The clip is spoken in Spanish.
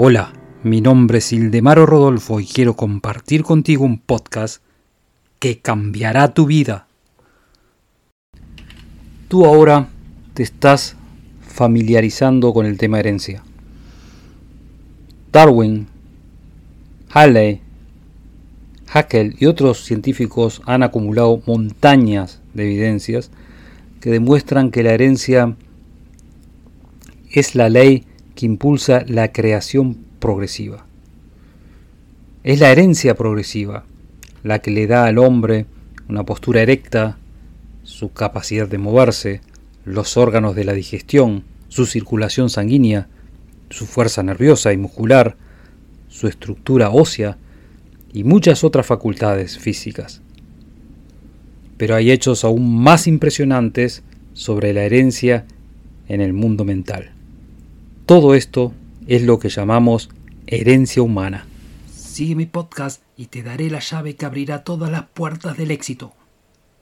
Hola, mi nombre es Ildemaro Rodolfo y quiero compartir contigo un podcast que cambiará tu vida. Tú ahora te estás familiarizando con el tema herencia. Darwin, Halley, Haeckel y otros científicos han acumulado montañas de evidencias que demuestran que la herencia es la ley que impulsa la creación progresiva. Es la herencia progresiva la que le da al hombre una postura erecta, su capacidad de moverse, los órganos de la digestión, su circulación sanguínea, su fuerza nerviosa y muscular, su estructura ósea y muchas otras facultades físicas. Pero hay hechos aún más impresionantes sobre la herencia en el mundo mental. Todo esto es lo que llamamos herencia humana. Sigue mi podcast y te daré la llave que abrirá todas las puertas del éxito.